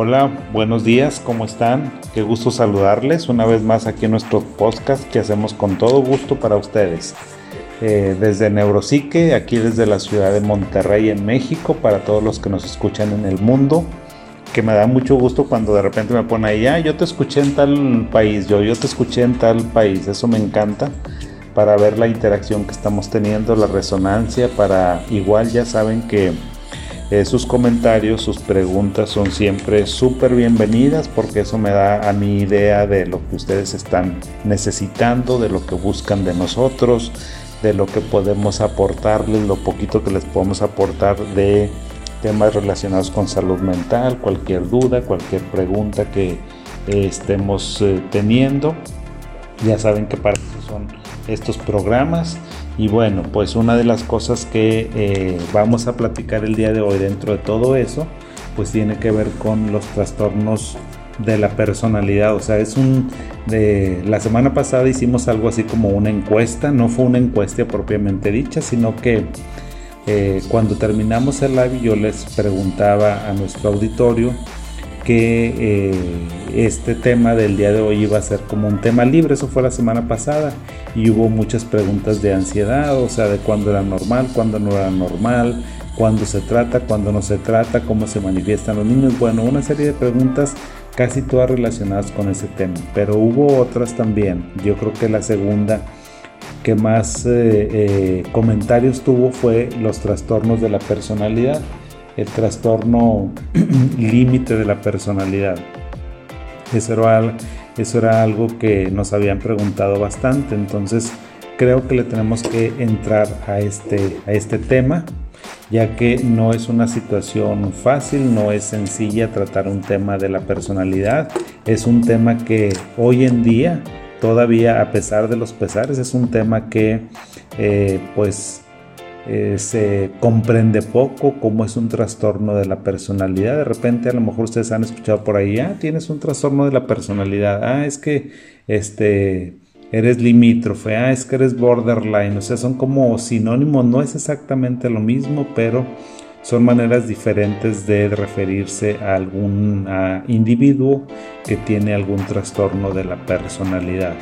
Hola, buenos días, ¿cómo están? Qué gusto saludarles una vez más aquí en nuestro podcast que hacemos con todo gusto para ustedes. Eh, desde Neuropsique, aquí desde la ciudad de Monterrey en México, para todos los que nos escuchan en el mundo, que me da mucho gusto cuando de repente me pone ahí, ah, yo te escuché en tal país, yo, yo te escuché en tal país, eso me encanta para ver la interacción que estamos teniendo, la resonancia, para igual ya saben que eh, sus comentarios, sus preguntas son siempre súper bienvenidas porque eso me da a mi idea de lo que ustedes están necesitando, de lo que buscan de nosotros, de lo que podemos aportarles, lo poquito que les podemos aportar de temas relacionados con salud mental, cualquier duda, cualquier pregunta que eh, estemos eh, teniendo. Ya saben que para eso son estos programas y bueno, pues una de las cosas que eh, vamos a platicar el día de hoy dentro de todo eso, pues tiene que ver con los trastornos de la personalidad. O sea, es un... De, la semana pasada hicimos algo así como una encuesta, no fue una encuesta propiamente dicha, sino que eh, cuando terminamos el live yo les preguntaba a nuestro auditorio que eh, este tema del día de hoy iba a ser como un tema libre, eso fue la semana pasada y hubo muchas preguntas de ansiedad, o sea, de cuándo era normal, cuándo no era normal, cuándo se trata, cuándo no se trata, cómo se manifiestan los niños, bueno, una serie de preguntas casi todas relacionadas con ese tema, pero hubo otras también, yo creo que la segunda que más eh, eh, comentarios tuvo fue los trastornos de la personalidad el trastorno límite de la personalidad. Eso era, algo que nos habían preguntado bastante, entonces creo que le tenemos que entrar a este, a este tema, ya que no es una situación fácil, no es sencilla tratar un tema de la personalidad, es un tema que hoy en día, todavía a pesar de los pesares, es un tema que eh, pues eh, se comprende poco cómo es un trastorno de la personalidad. De repente a lo mejor ustedes han escuchado por ahí, ah, tienes un trastorno de la personalidad, ah, es que este, eres limítrofe, ah, es que eres borderline, o sea, son como sinónimos, no es exactamente lo mismo, pero son maneras diferentes de referirse a algún individuo que tiene algún trastorno de la personalidad.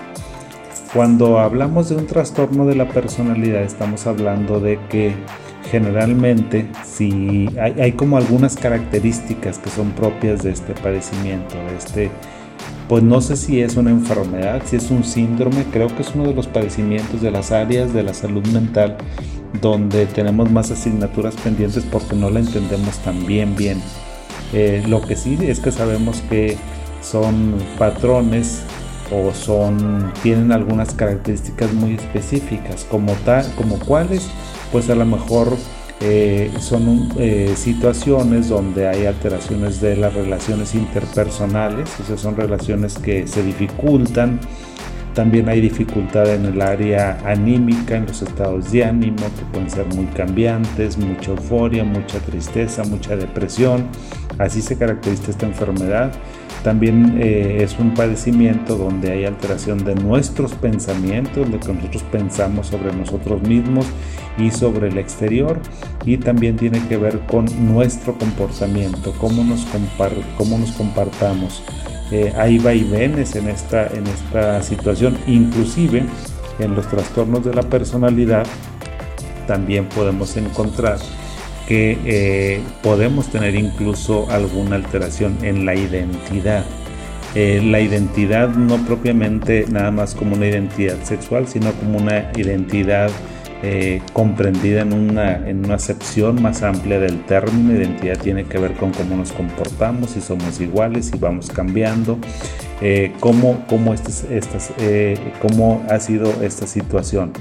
Cuando hablamos de un trastorno de la personalidad estamos hablando de que generalmente si hay, como algunas características que son propias de este padecimiento, de este, pues no sé si es una enfermedad, si es un síndrome, creo que es uno de los padecimientos de las áreas de la salud mental donde tenemos más asignaturas pendientes porque no la entendemos tan bien bien. Eh, lo que sí es que sabemos que son patrones o son tienen algunas características muy específicas como tal como cuáles pues a lo mejor eh, son eh, situaciones donde hay alteraciones de las relaciones interpersonales sea son relaciones que se dificultan también hay dificultad en el área anímica, en los estados de ánimo que pueden ser muy cambiantes, mucha euforia, mucha tristeza, mucha depresión. Así se caracteriza esta enfermedad. También eh, es un padecimiento donde hay alteración de nuestros pensamientos, lo que nosotros pensamos sobre nosotros mismos y sobre el exterior. Y también tiene que ver con nuestro comportamiento, cómo nos, cómo nos compartamos. Eh, hay vaivenes en esta, en esta situación, inclusive en los trastornos de la personalidad también podemos encontrar que eh, podemos tener incluso alguna alteración en la identidad. Eh, la identidad no propiamente nada más como una identidad sexual, sino como una identidad eh, comprendida en una, en una acepción más amplia del término. Identidad tiene que ver con cómo nos comportamos, si somos iguales, si vamos cambiando, cómo, cómo, cómo ha sido esta situación.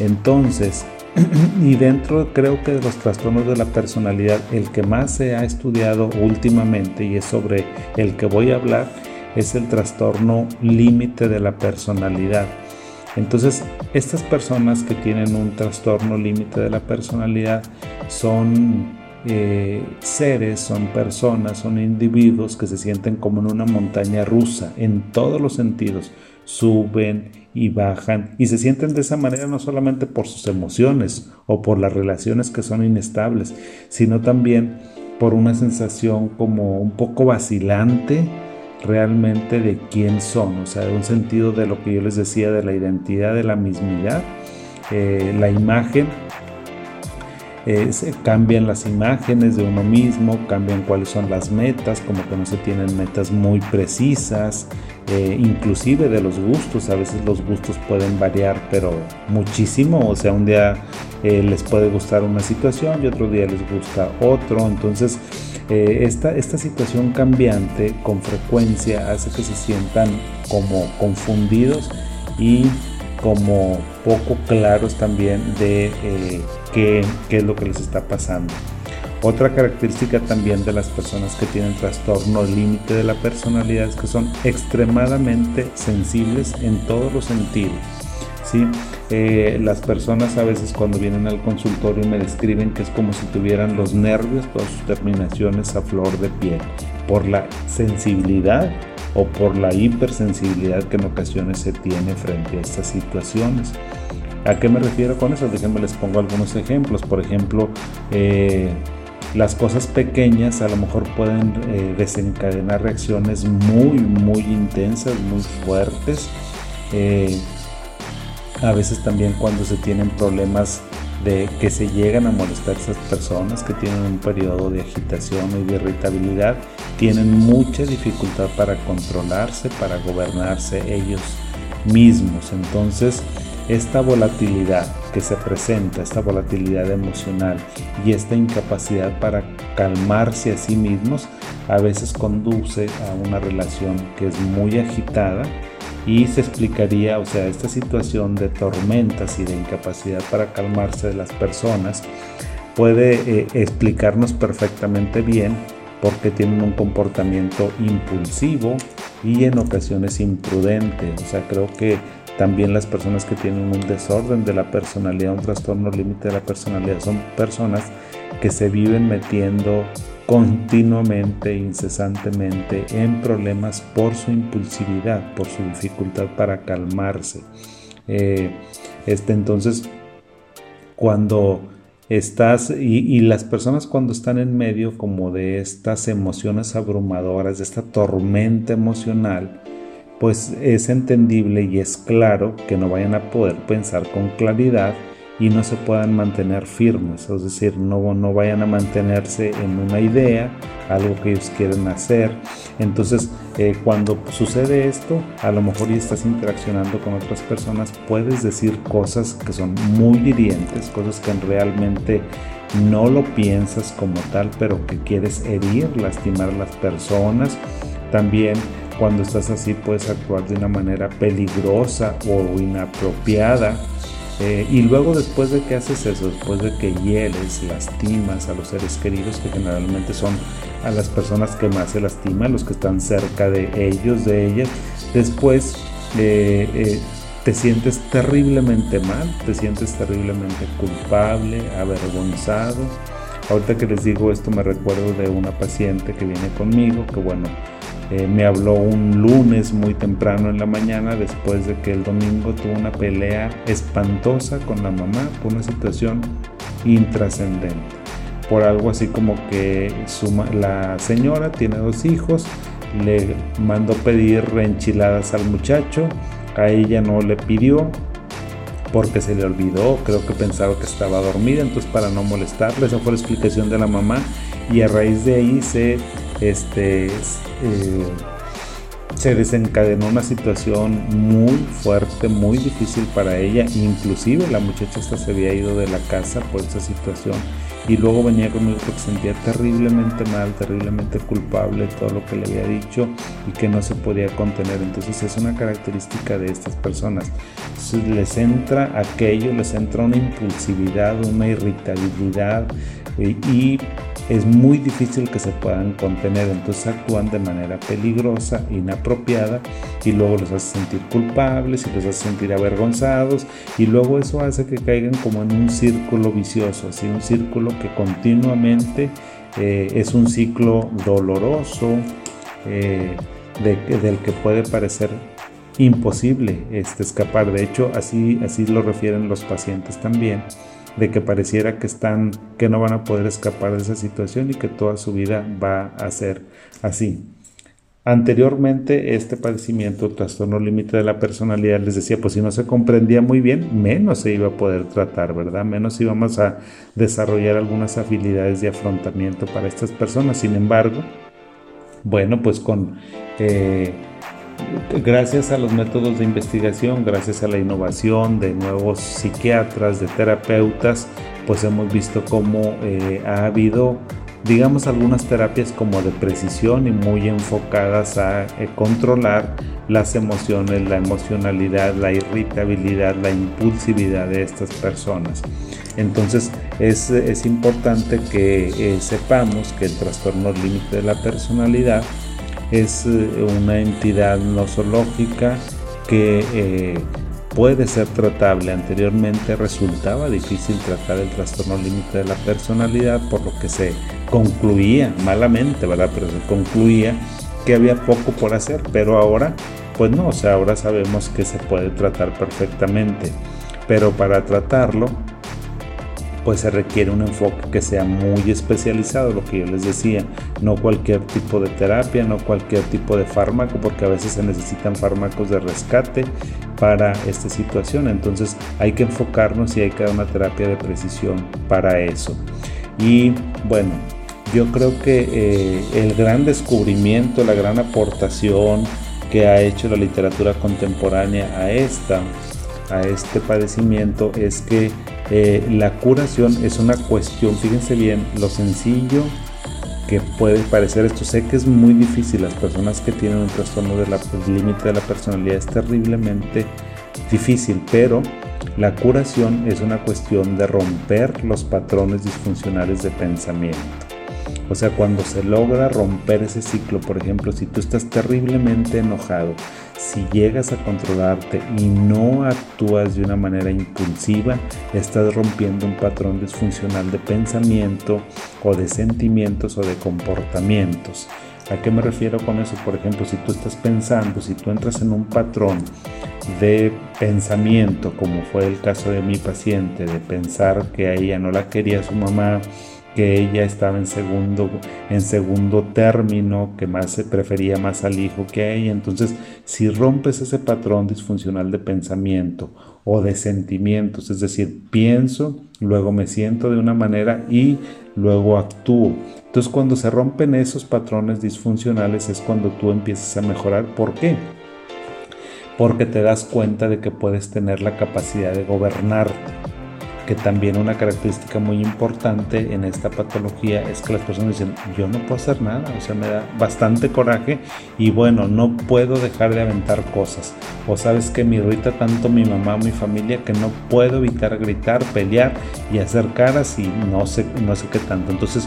Entonces, y dentro creo que de los trastornos de la personalidad, el que más se ha estudiado últimamente y es sobre el que voy a hablar, es el trastorno límite de la personalidad. Entonces, estas personas que tienen un trastorno límite de la personalidad son eh, seres, son personas, son individuos que se sienten como en una montaña rusa en todos los sentidos. Suben y bajan y se sienten de esa manera no solamente por sus emociones o por las relaciones que son inestables, sino también por una sensación como un poco vacilante realmente de quién son, o sea, un sentido de lo que yo les decía de la identidad, de la mismidad, eh, la imagen eh, cambian las imágenes de uno mismo, cambian cuáles son las metas, como que no se tienen metas muy precisas, eh, inclusive de los gustos, a veces los gustos pueden variar, pero muchísimo, o sea, un día eh, les puede gustar una situación y otro día les gusta otro, entonces esta, esta situación cambiante con frecuencia hace que se sientan como confundidos y como poco claros también de eh, qué, qué, es lo que les está pasando. Otra característica también de las personas que tienen trastorno límite de la personalidad es que son extremadamente sensibles en todos los sentidos. ¿sí? Eh, las personas a veces cuando vienen al consultorio me describen que es como si tuvieran los nervios, todas sus terminaciones a flor de piel, por la sensibilidad o por la hipersensibilidad que en ocasiones se tiene frente a estas situaciones. ¿A qué me refiero con eso? Déjenme les pongo algunos ejemplos. Por ejemplo, eh, las cosas pequeñas a lo mejor pueden eh, desencadenar reacciones muy, muy intensas, muy fuertes. Eh, a veces también cuando se tienen problemas de que se llegan a molestar esas personas que tienen un periodo de agitación y de irritabilidad, tienen mucha dificultad para controlarse, para gobernarse ellos mismos. Entonces, esta volatilidad que se presenta, esta volatilidad emocional y esta incapacidad para calmarse a sí mismos, a veces conduce a una relación que es muy agitada y se explicaría, o sea, esta situación de tormentas y de incapacidad para calmarse de las personas puede eh, explicarnos perfectamente bien por qué tienen un comportamiento impulsivo y en ocasiones imprudente. O sea, creo que también las personas que tienen un desorden de la personalidad, un trastorno límite de la personalidad, son personas que se viven metiendo continuamente, incesantemente en problemas por su impulsividad, por su dificultad para calmarse. Eh, este, entonces, cuando estás y, y, las personas cuando están en medio como de estas emociones abrumadoras, de esta tormenta emocional, pues es entendible y es claro que no vayan a poder pensar con claridad y no se puedan mantener firmes, es decir, no, no vayan a mantenerse en una idea, algo que ellos quieren hacer. Entonces, eh, cuando sucede esto, a lo mejor y estás interaccionando con otras personas, puedes decir cosas que son muy hirientes, cosas que realmente no lo piensas como tal, pero que quieres herir, lastimar a las personas. También cuando estás así puedes actuar de una manera peligrosa o inapropiada eh, y luego después de que haces eso, después de que hieles, lastimas a los seres queridos, que generalmente son a las personas que más se lastiman, los que están cerca de ellos, de ellas, después eh, eh, te sientes terriblemente mal, te sientes terriblemente culpable, avergonzado. Ahorita que les digo esto me recuerdo de una paciente que viene conmigo, que bueno, eh, me habló un lunes muy temprano en la mañana después de que el domingo tuvo una pelea espantosa con la mamá por una situación intrascendente. Por algo así como que la señora tiene dos hijos, le mandó pedir reenchiladas al muchacho, a ella no le pidió porque se le olvidó, creo que pensaba que estaba dormida, entonces para no molestarle, esa fue la explicación de la mamá y a raíz de ahí se este, eh, se desencadenó una situación muy fuerte, muy difícil para ella. Inclusive la muchacha hasta se había ido de la casa por esa situación. Y luego venía conmigo porque sentía terriblemente mal, terriblemente culpable todo lo que le había dicho y que no se podía contener. Entonces es una característica de estas personas. les entra aquello, les entra una impulsividad, una irritabilidad eh, y es muy difícil que se puedan contener, entonces actúan de manera peligrosa, inapropiada y luego los hace sentir culpables y los hace sentir avergonzados y luego eso hace que caigan como en un círculo vicioso, así un círculo que continuamente eh, es un ciclo doloroso eh, del que puede parecer imposible este, escapar. De hecho, así, así lo refieren los pacientes también de que pareciera que están, que no van a poder escapar de esa situación y que toda su vida va a ser así. Anteriormente, este padecimiento, trastorno límite de la personalidad, les decía, pues si no se comprendía muy bien, menos se iba a poder tratar, ¿verdad? Menos íbamos a desarrollar algunas habilidades de afrontamiento para estas personas. Sin embargo, bueno, pues con... Eh, gracias a los métodos de investigación, gracias a la innovación de nuevos psiquiatras, de terapeutas, pues hemos visto cómo eh, ha habido digamos algunas terapias como de precisión y muy enfocadas a eh, controlar las emociones, la emocionalidad, la irritabilidad, la impulsividad de estas personas. Entonces es, es importante que eh, sepamos que el trastorno límite de la personalidad es eh, una entidad nosológica que puede ser tratable. Anteriormente resultaba difícil tratar el trastorno límite de la personalidad, por lo que se concluía malamente, ¿verdad? Pero se concluía que había poco por hacer, pero ahora, pues no, o sea, ahora sabemos que se puede tratar perfectamente. Pero para tratarlo, pues se requiere un enfoque que sea muy especializado, lo que yo les decía, no cualquier tipo de terapia, no cualquier tipo de fármaco, porque a veces se necesitan fármacos de rescate para esta situación, entonces hay que enfocarnos y hay que dar una terapia de precisión para eso. Y bueno, yo creo que eh, el gran descubrimiento, la gran aportación que ha hecho la literatura contemporánea a esta, a este padecimiento es que eh, la curación es una cuestión, fíjense bien, lo sencillo que puede parecer esto. Sé que es muy difícil, las personas que tienen un trastorno del límite de la personalidad es terriblemente difícil, pero la curación es una cuestión de romper los patrones disfuncionales de pensamiento. O sea, cuando se logra romper ese ciclo, por ejemplo, si tú estás terriblemente enojado, si llegas a controlarte y no actúas de una manera impulsiva, estás rompiendo un patrón disfuncional de pensamiento o de sentimientos o de comportamientos. ¿A qué me refiero con eso? Por ejemplo, si tú estás pensando, si tú entras en un patrón de pensamiento, como fue el caso de mi paciente, de pensar que a ella no la quería su mamá, que ella estaba en segundo, en segundo término, que más se prefería más al hijo que a ella. Entonces, si rompes ese patrón disfuncional de pensamiento o de sentimientos, es decir, pienso, luego me siento de una manera y luego actúo. Entonces, cuando se rompen esos patrones disfuncionales es cuando tú empiezas a mejorar. ¿Por qué? Porque te das cuenta de que puedes tener la capacidad de gobernarte que también una característica muy importante en esta patología es que las personas dicen, yo no puedo hacer nada, o sea, me da bastante coraje y bueno, no puedo dejar de aventar cosas. O sabes que me irrita tanto mi mamá mi familia que no puedo evitar gritar, pelear y hacer caras y no sé, no sé qué tanto. Entonces,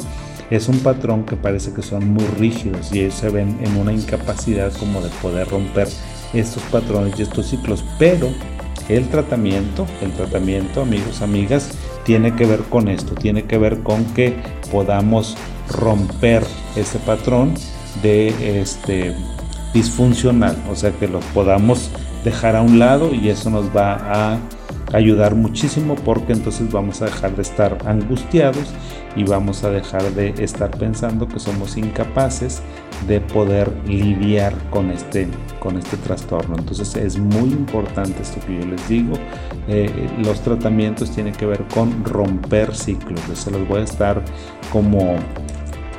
es un patrón que parece que son muy rígidos y ellos se ven en una incapacidad como de poder romper estos patrones y estos ciclos, pero el tratamiento, el tratamiento, amigos, amigas, tiene que ver con esto, tiene que ver con que podamos romper ese patrón de este disfuncional, o sea que lo podamos dejar a un lado y eso nos va a ayudar muchísimo porque entonces vamos a dejar de estar angustiados y vamos a dejar de estar pensando que somos incapaces de poder lidiar con este, con este trastorno. Entonces es muy importante esto que yo les digo. Eh, los tratamientos tienen que ver con romper ciclos. Se los voy a estar como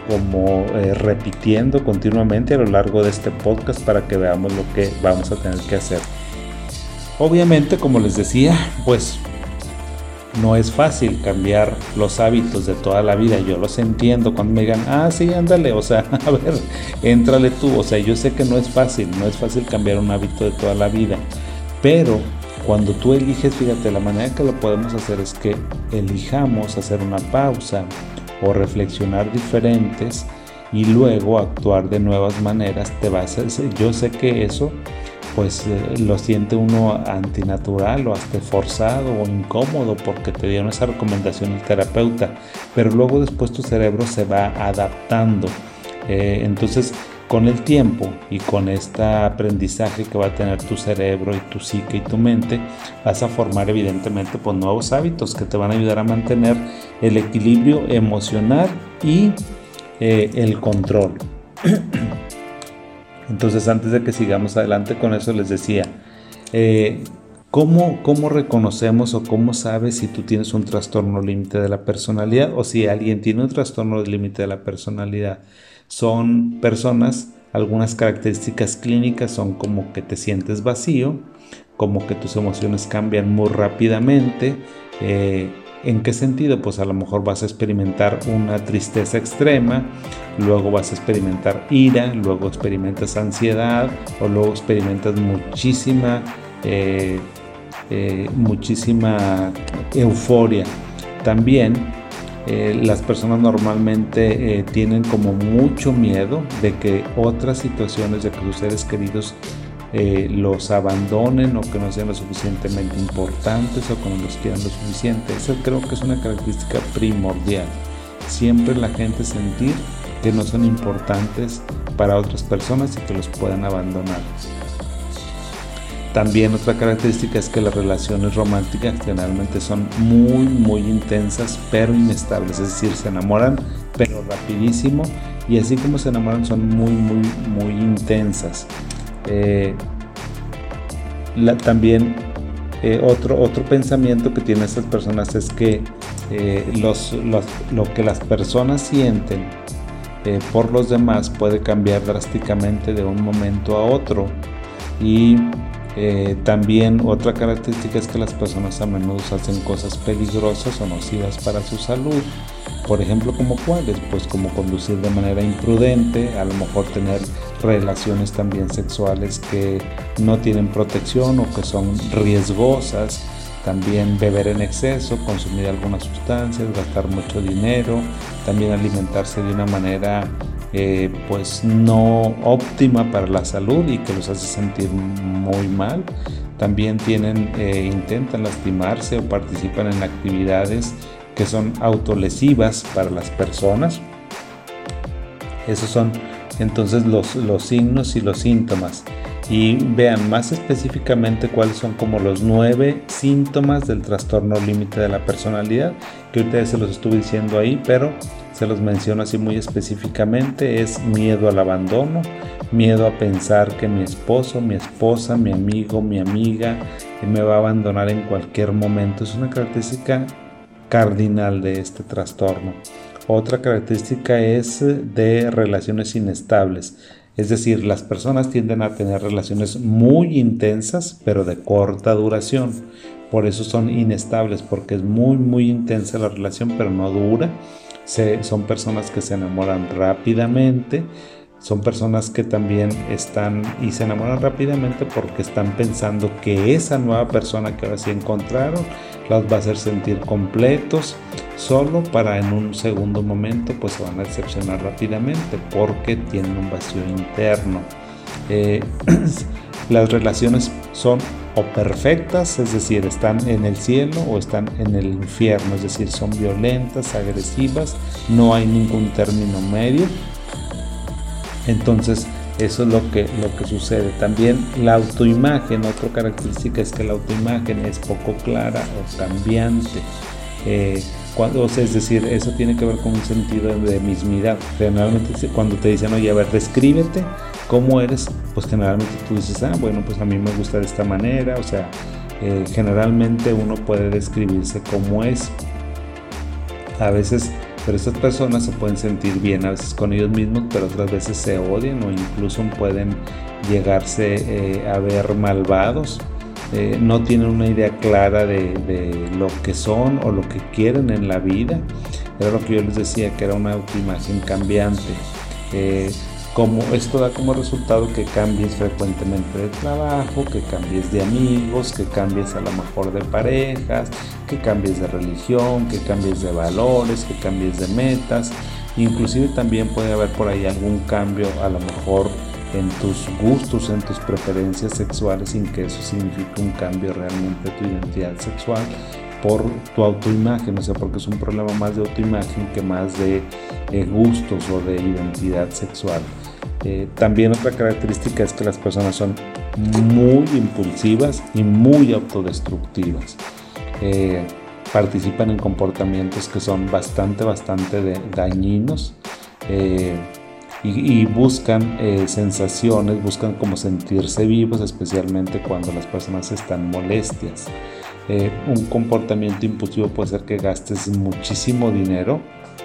como eh, repitiendo continuamente a lo largo de este podcast para que veamos lo que vamos a tener que hacer. Obviamente, como les decía, pues no es fácil cambiar los hábitos de toda la vida. Yo los entiendo cuando me digan, ah, sí, ándale, o sea, a ver, éntrale tú. O sea, yo sé que no es fácil, no es fácil cambiar un hábito de toda la vida. Pero cuando tú eliges, fíjate, la manera que lo podemos hacer es que elijamos hacer una pausa o reflexionar diferentes y luego actuar de nuevas maneras. Te vas a, yo sé que eso pues eh, lo siente uno antinatural o hasta forzado o incómodo porque te dieron esa recomendación el terapeuta, pero luego después tu cerebro se va adaptando. Eh, entonces con el tiempo y con este aprendizaje que va a tener tu cerebro y tu psique y tu mente, vas a formar evidentemente pues, nuevos hábitos que te van a ayudar a mantener el equilibrio emocional y eh, el control. Entonces antes de que sigamos adelante con eso les decía, eh, ¿cómo, ¿cómo reconocemos o cómo sabes si tú tienes un trastorno límite de la personalidad o si alguien tiene un trastorno límite de la personalidad? Son personas, algunas características clínicas son como que te sientes vacío, como que tus emociones cambian muy rápidamente. Eh, ¿En qué sentido? Pues a lo mejor vas a experimentar una tristeza extrema, luego vas a experimentar ira, luego experimentas ansiedad o luego experimentas muchísima, eh, eh, muchísima euforia. También eh, las personas normalmente tienen como mucho miedo de que otras situaciones, de que sus seres queridos eh, los abandonen o que no sean lo suficientemente importantes o que no los quieran lo suficiente. Eso creo que es una característica primordial. Siempre la gente sentir que no son importantes para otras personas y que los puedan abandonar. También otra característica es que las relaciones románticas generalmente son muy, muy intensas, pero inestables. Es decir, se enamoran, pero rapidísimo. Y así como se enamoran, son muy, muy, muy intensas. Eh, también eh, otro, otro pensamiento que tienen estas personas es que eh, lo que las personas sienten por los demás puede cambiar drásticamente de un momento a otro. Y también otra característica es que las personas a menudo hacen cosas peligrosas o nocivas para su salud. Por ejemplo, como cuáles? Pues como conducir de manera imprudente, a lo mejor tener relaciones también sexuales que no tienen protección o que son riesgosas, también beber en exceso, consumir algunas sustancias, gastar mucho dinero, también alimentarse de una manera eh, pues no óptima para la salud y que los hace sentir muy mal. También tienen, eh, intentan lastimarse o participan en actividades que son autolesivas para las personas. Esos son entonces los, los signos y los síntomas. Y vean más específicamente cuáles son como los nueve síntomas del trastorno límite de la personalidad, que ahorita se los estuve diciendo ahí, pero se los menciono así muy específicamente, es miedo al abandono, miedo a pensar que mi esposo, mi esposa, mi amigo, mi amiga me va a abandonar en cualquier momento. Es una característica cardinal de este trastorno. Otra característica es de relaciones inestables. Es decir, las personas tienden a tener relaciones muy intensas, pero de corta duración. Por eso son inestables, porque es muy, muy intensa la relación, pero no dura son personas que se enamoran rápidamente, son personas que también están y se enamoran rápidamente porque están pensando que esa nueva persona que ahora sí encontraron las va a hacer sentir completos, solo para en un segundo momento pues se van a decepcionar rápidamente porque tienen un vacío interno. Eh, las relaciones son o perfectas, es decir, están en el cielo o están en el infierno, es decir, son violentas, agresivas, no hay ningún término medio. Entonces, eso es lo que, lo que sucede. También la autoimagen, otra característica es que la autoimagen es poco clara o cambiante. Eh, cuando, es decir, eso tiene que ver con un sentido de mismidad. Generalmente cuando te dicen, oye, a ver, descríbete cómo eres, pues generalmente tú dices, ah, bueno, pues a mí me gusta de esta manera, o sea, eh, generalmente uno puede describirse como es. A veces, pero estas personas se pueden sentir bien a veces con ellos mismos, pero otras veces se odian o incluso pueden llegarse eh, a ver malvados eh, no tienen una idea clara de, lo que son o lo que quieren en la vida. Era lo que yo les decía, que era una autoimagen cambiante. Eh, como esto da como resultado que cambies frecuentemente de trabajo, que cambies de amigos, que cambies a lo mejor de parejas, que cambies de religión, que cambies de valores, que cambies de metas. Inclusive también puede haber por ahí algún cambio a lo mejor en tus gustos, en tus preferencias sexuales, sin que eso signifique un cambio realmente de tu identidad sexual por tu autoimagen, o sea, porque es un problema más de autoimagen que más de gustos o de identidad sexual. Eh, también otra característica es que las personas son muy impulsivas y muy autodestructivas. Eh, participan en comportamientos que son bastante, bastante dañinos eh, y, buscan sensaciones, buscan como sentirse vivos, especialmente cuando las personas están molestias. un comportamiento impulsivo puede ser que gastes muchísimo dinero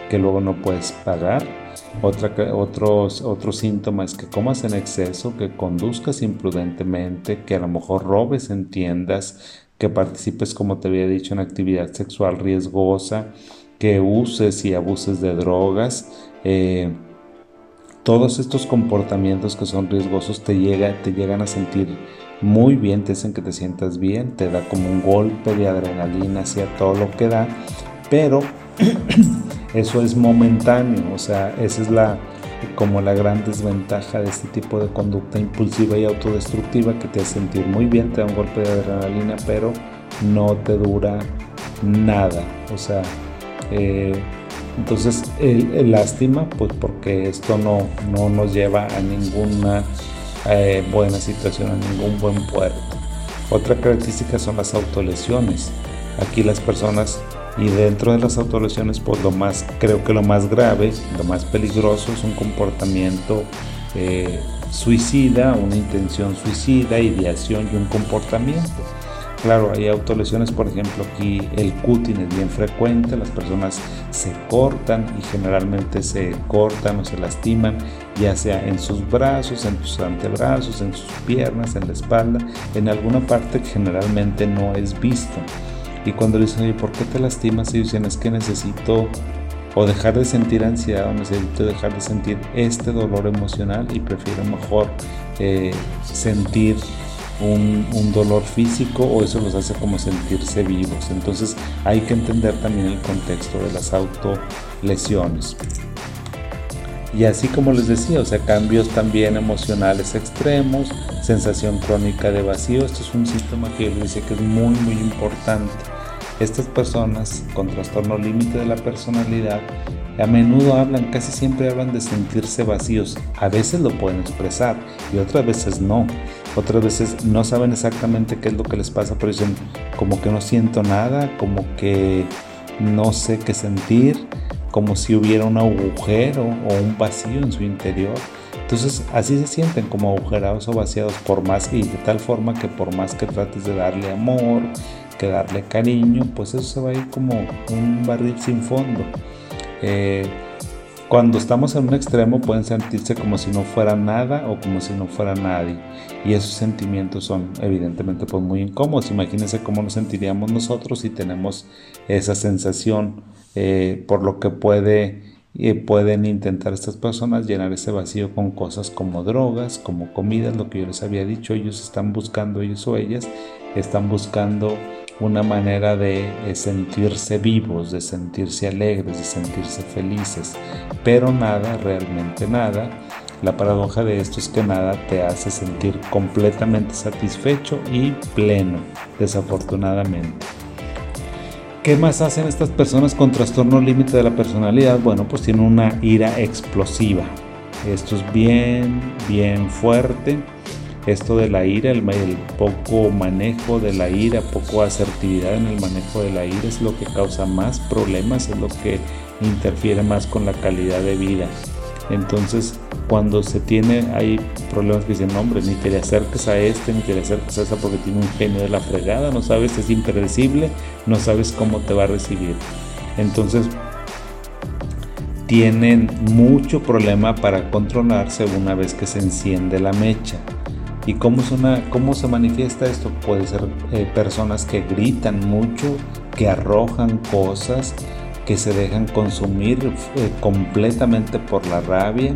que luego no puedes pagar otra, otro síntoma es que comas en exceso, que conduzcas imprudentemente, que a lo mejor robes en tiendas, que participes, como te había dicho, en actividad sexual riesgosa, que uses y abuses de drogas. Eh, todos estos comportamientos que son riesgosos te, llega, te llegan a sentir muy bien, te hacen que te sientas bien, te da como un golpe de adrenalina hacia todo lo que da, pero eso es momentáneo, o sea, esa es la como la gran desventaja de este tipo de conducta impulsiva y autodestructiva que te hace sentir muy bien, te da un golpe de adrenalina, pero no te dura nada, o sea, eh, entonces el, lástima, pues porque esto no, no nos lleva a ninguna eh, buena situación, a ningún buen puerto. Otra característica son las autolesiones. Aquí las personas y dentro de las autolesiones, pues lo más, creo que lo más grave, lo más peligroso es un comportamiento eh, suicida, una intención suicida, ideación y un comportamiento. Claro, hay autolesiones, por ejemplo, aquí el cutting es bien frecuente, las personas se cortan y generalmente se cortan o se lastiman, ya sea en sus brazos, en sus antebrazos, en sus piernas, en la espalda, en alguna parte que generalmente no es visto. Y cuando le dicen, oye, ¿por qué te lastimas? Y dicen, es que necesito o dejar de sentir ansiedad o necesito dejar de sentir este dolor emocional y prefiero mejor eh, sentir un, dolor físico o eso los hace como sentirse vivos. Entonces hay que entender también el contexto de las autolesiones. Y así como les decía, o sea, cambios también emocionales extremos, sensación crónica de vacío, esto es un síntoma que yo les decía que es muy, muy importante estas personas con trastorno límite de la personalidad a menudo hablan, casi siempre hablan de sentirse vacíos. A veces lo pueden expresar y otras veces no. Otras veces no saben exactamente qué es lo que les pasa, pero dicen como que no siento nada, como que no sé qué sentir, como si hubiera un agujero o un vacío en su interior. Entonces así se sienten como agujerados o vaciados por más y de tal forma que por más que trates de darle amor, que darle cariño, pues eso se va a ir como un barril sin fondo. Eh, cuando estamos en un extremo pueden sentirse como si no fuera nada o como si no fuera nadie. Y esos sentimientos son evidentemente pues muy incómodos. Imagínense cómo nos sentiríamos nosotros si tenemos esa sensación eh, por lo que puede y pueden intentar estas personas llenar ese vacío con cosas como drogas, como comida, lo que yo les había dicho, ellos están buscando, ellos o ellas, están buscando una manera de sentirse vivos, de sentirse alegres, de sentirse felices, pero nada, realmente nada. La paradoja de esto es que nada te hace sentir completamente satisfecho y pleno, desafortunadamente. ¿Qué más hacen estas personas con trastorno límite de la personalidad? Bueno, pues tienen una ira explosiva. Esto es bien, bien fuerte. Esto de la ira, el, poco manejo de la ira, poco asertividad en el manejo de la ira es lo que causa más problemas, es lo que interfiere más con la calidad de vida. Entonces, cuando se tiene, hay problemas que dicen, hombre, ni te le acerques a este, ni te le acerques a esa porque tiene un genio de la fregada, no sabes, es impredecible, no sabes cómo te va a recibir. Entonces, tienen mucho problema para controlarse una vez que se enciende la mecha. ¿Y cómo, cómo se manifiesta esto? Puede ser eh, personas que gritan mucho, que arrojan cosas, que se dejan consumir eh, completamente por la rabia.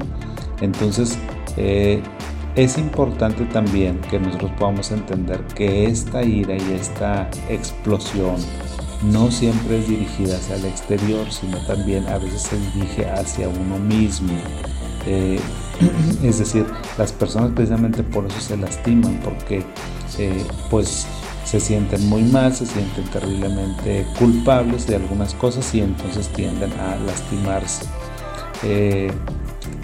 Entonces, eh, es importante también que nosotros podamos entender que esta ira y esta explosión no siempre es dirigida hacia el exterior, sino también a veces se dirige hacia uno mismo. Eh, es decir, las personas precisamente por eso se lastiman, porque pues se sienten muy mal, se sienten terriblemente culpables de algunas cosas y entonces tienden a lastimarse. Eh,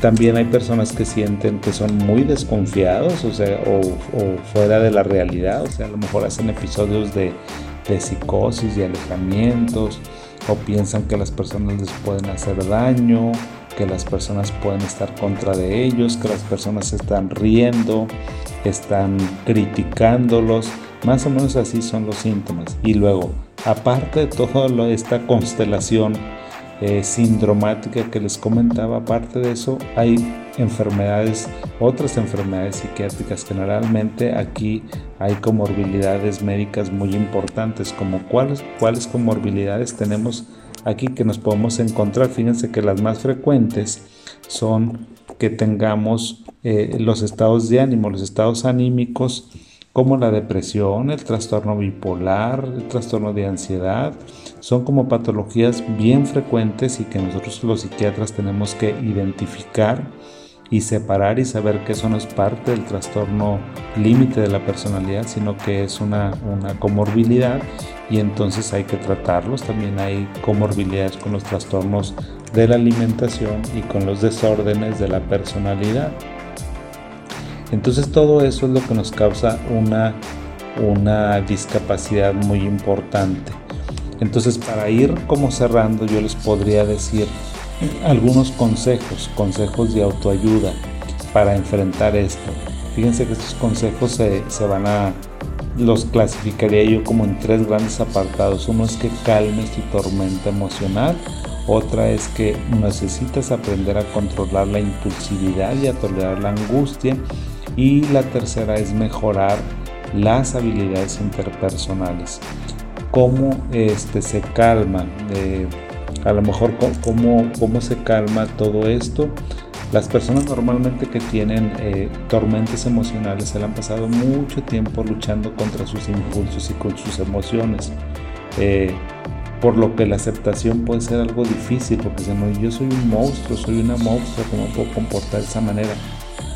también hay personas que sienten que son muy desconfiados, o sea, o, fuera de la realidad, o sea, a lo mejor hacen episodios de, de psicosis y alejamientos, o piensan que las personas les pueden hacer daño, que las personas pueden estar contra de ellos, que las personas están riendo, están criticándolos, más o menos así son los síntomas. Y luego, aparte de toda esta constelación eh, sindromática que les comentaba, aparte de eso, hay enfermedades, otras enfermedades psiquiátricas. Generalmente aquí hay comorbilidades médicas muy importantes, como cuáles, cuáles comorbilidades tenemos aquí que nos podemos encontrar. Fíjense que las más frecuentes son que tengamos eh, los estados de ánimo, los estados anímicos como la depresión, el trastorno bipolar, el trastorno de ansiedad, son como patologías bien frecuentes y que nosotros los psiquiatras tenemos que identificar y separar y saber que eso no es parte del trastorno límite de la personalidad, sino que es una, una comorbilidad y entonces hay que tratarlos. También hay comorbilidades con los trastornos de la alimentación y con los desórdenes de la personalidad. Entonces todo eso es lo que nos causa una, una discapacidad muy importante. Entonces para ir como cerrando yo les podría decir algunos consejos, consejos de autoayuda para enfrentar esto. Fíjense que estos consejos se, se van a, los clasificaría yo como en tres grandes apartados. Uno es que calmes tu tormenta emocional. Otra es que necesitas aprender a controlar la impulsividad y a tolerar la angustia. Y la tercera es mejorar las habilidades interpersonales. Cómo este, se calma, eh, a lo mejor cómo, cómo se calma todo esto. Las personas normalmente que tienen eh, tormentas emocionales se han pasado mucho tiempo luchando contra sus impulsos y con sus emociones. Eh, por lo que la aceptación puede ser algo difícil, porque dicen, yo soy un monstruo, soy una monstrua, ¿cómo puedo comportar de esa manera?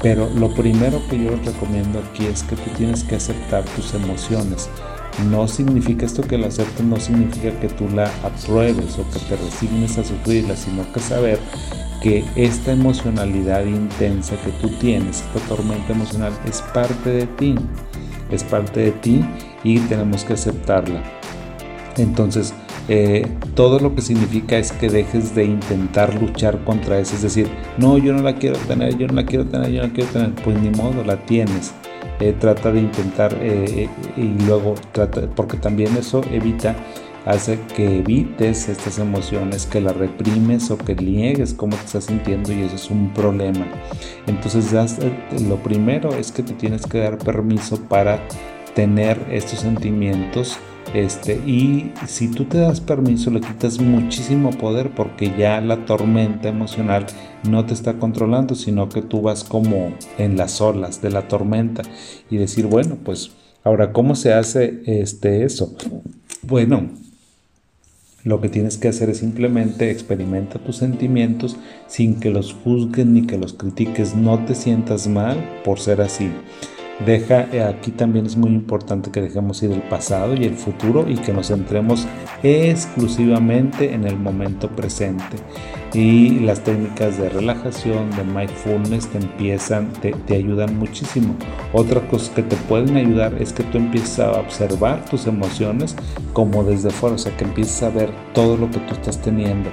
Pero lo primero que yo recomiendo aquí es que tú tienes que aceptar tus emociones. No significa esto que la aceptes, no significa que tú la apruebes o que te resignes a sufrirla, sino que saber que esta emocionalidad intensa que tú tienes, esta tormenta emocional, es parte de ti, es parte de ti y tenemos que aceptarla. Entonces, eh, todo lo que significa es que dejes de intentar luchar contra eso. Es decir, no, yo no la quiero tener, yo no la quiero tener, yo no la quiero tener. Pues ni modo, la tienes. Eh, trata de intentar eh, y luego trata, porque también eso evita, hace que evites estas emociones, que las reprimes o que niegues cómo te estás sintiendo y eso es un problema. Entonces, lo primero es que te tienes que dar permiso para tener estos sentimientos este, y si tú te das permiso, le quitas muchísimo poder porque ya la tormenta emocional no te está controlando, sino que tú vas como en las olas de la tormenta y decir, bueno, pues ahora, ¿cómo se hace este, eso? Bueno, lo que tienes que hacer es simplemente experimenta tus sentimientos sin que los juzgues ni que los critiques. No te sientas mal por ser así. Deja, eh, aquí también es muy importante que dejemos ir el pasado y el futuro y que nos centremos exclusivamente en el momento presente. Y las técnicas de relajación, de mindfulness te empiezan, te, te ayudan muchísimo. Otra cosa que te pueden ayudar es que tú empieces a observar tus emociones como desde fuera, o sea, que empieces a ver todo lo que tú estás teniendo.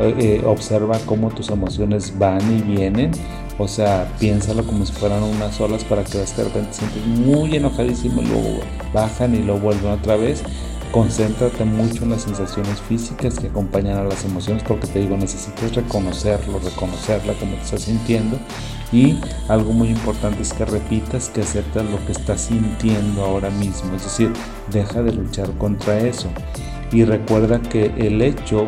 Eh, eh, observa cómo tus emociones van y vienen o sea, piénsalo como si fueran unas olas para que de repente te sientes muy enojadísimo y luego bajan y lo vuelven otra vez. Concéntrate mucho en las sensaciones físicas que acompañan a las emociones porque te digo, necesitas reconocerlo, reconocerla como te estás sintiendo. Y algo muy importante es que repitas que aceptas lo que estás sintiendo ahora mismo. Es decir, deja de luchar contra eso. Y recuerda que el hecho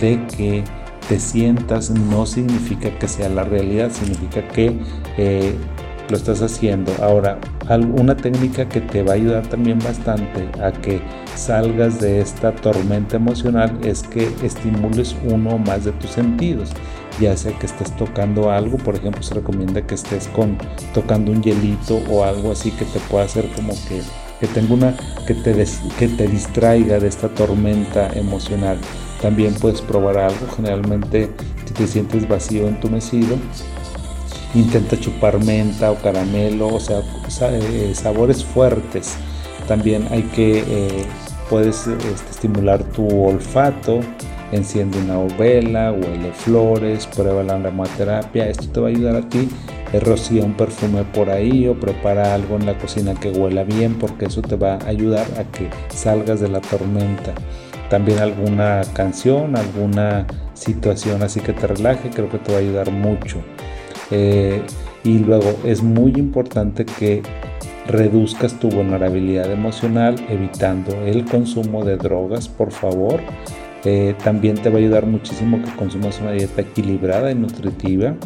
de que te sientas no significa que sea la realidad, significa que eh, lo estás haciendo. Ahora, una técnica que te va a ayudar también bastante a que salgas de esta tormenta emocional es que estimules uno o más de tus sentidos. Ya sea que estés tocando algo, por ejemplo, se recomienda que estés con tocando un hielito o algo así que te pueda hacer como que que tenga una que te que te distraiga de esta tormenta emocional. También puedes probar algo, generalmente si te sientes vacío, entumecido, intenta chupar menta o caramelo, o sea, eh, sabores fuertes. También hay que, eh, puedes este, estimular tu olfato, enciende una vela, huele flores, prueba la aromaterapia, esto te va a ayudar a ti, rocía un perfume por ahí o prepara algo en la cocina que huela bien porque eso te va a ayudar a que salgas de la tormenta. También alguna canción, alguna situación así que te relaje, creo que te va a ayudar mucho. Eh, y luego es muy importante que reduzcas tu vulnerabilidad emocional evitando el consumo de drogas, por favor. Eh, también te va a ayudar muchísimo que consumas una dieta equilibrada y nutritiva.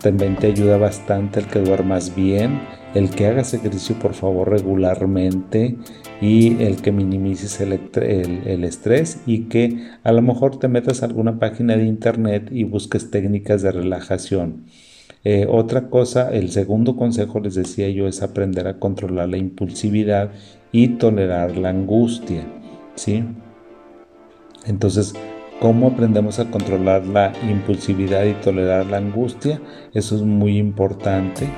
También te ayuda bastante el que duermas bien, el que hagas ejercicio por favor regularmente y el que minimices el, estrés y que a lo mejor te metas a alguna página de internet y busques técnicas de relajación. Eh, otra cosa, el segundo consejo les decía yo es aprender a controlar la impulsividad y tolerar la angustia, ¿sí? Entonces, ¿cómo aprendemos a controlar la impulsividad y tolerar la angustia? Eso es muy importante.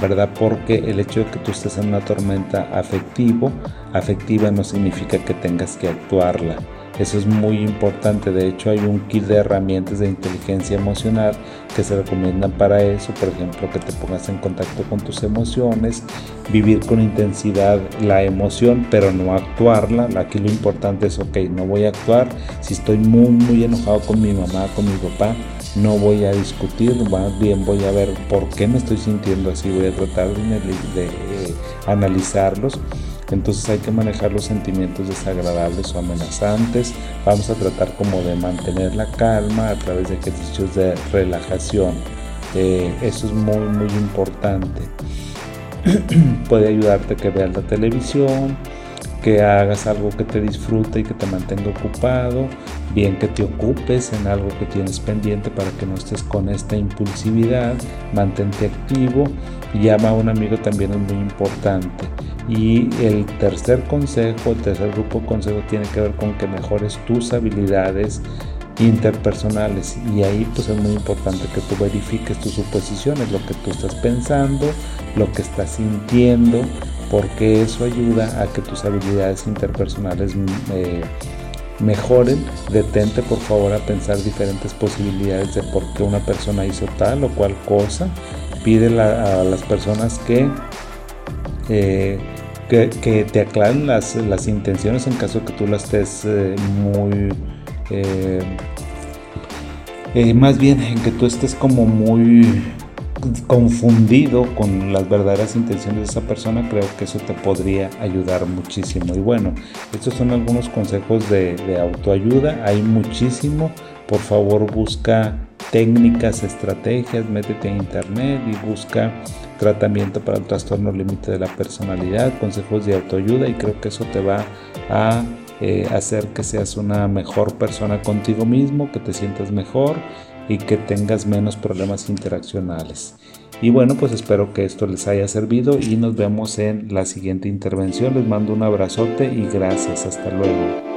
¿verdad? Porque el hecho de que tú estés en una tormenta afectivo, afectiva no significa que tengas que actuarla. Eso es muy importante. De hecho, hay un kit de herramientas de inteligencia emocional que se recomiendan para eso. Por ejemplo, que te pongas en contacto con tus emociones, vivir con intensidad la emoción, pero no actuarla. Aquí lo importante es, ok, no voy a actuar. Si estoy muy, muy enojado con mi mamá, con mi papá, no voy a discutir, más bien voy a ver por qué me estoy sintiendo así. Voy a tratar de, analizarlos entonces hay que manejar los sentimientos desagradables o amenazantes. Vamos a tratar como de mantener la calma a través de ejercicios de relajación. Eh, eso es muy muy importante. Puede ayudarte a que veas la televisión, que hagas algo que te disfrute y que te mantenga ocupado, bien que te ocupes en algo que tienes pendiente para que no estés con esta impulsividad, mantente activo llama a un amigo también es muy importante. Y el tercer consejo, el tercer grupo de consejo tiene que ver con que mejores tus habilidades interpersonales y ahí pues es muy importante que tú verifiques tus suposiciones, lo que tú estás pensando, lo que estás sintiendo, porque eso ayuda a que tus habilidades interpersonales eh, mejoren. Detente por favor a pensar diferentes posibilidades de por qué una persona hizo tal o cual cosa. Pídele a, las personas que, eh, que, te aclaren las, las, intenciones en caso que tú las estés eh, muy... más bien en que tú estés como muy confundido con las verdaderas intenciones de esa persona, creo que eso te podría ayudar muchísimo. Y bueno, estos son algunos consejos de, autoayuda, hay muchísimo. Por favor, busca técnicas, estrategias, métete a internet y busca tratamiento para el trastorno límite de la personalidad, consejos de autoayuda y creo que eso te va a eh, hacer que seas una mejor persona contigo mismo, que te sientas mejor y que tengas menos problemas interaccionales. Y bueno, pues espero que esto les haya servido y nos vemos en la siguiente intervención. Les mando un abrazote y gracias. Hasta luego.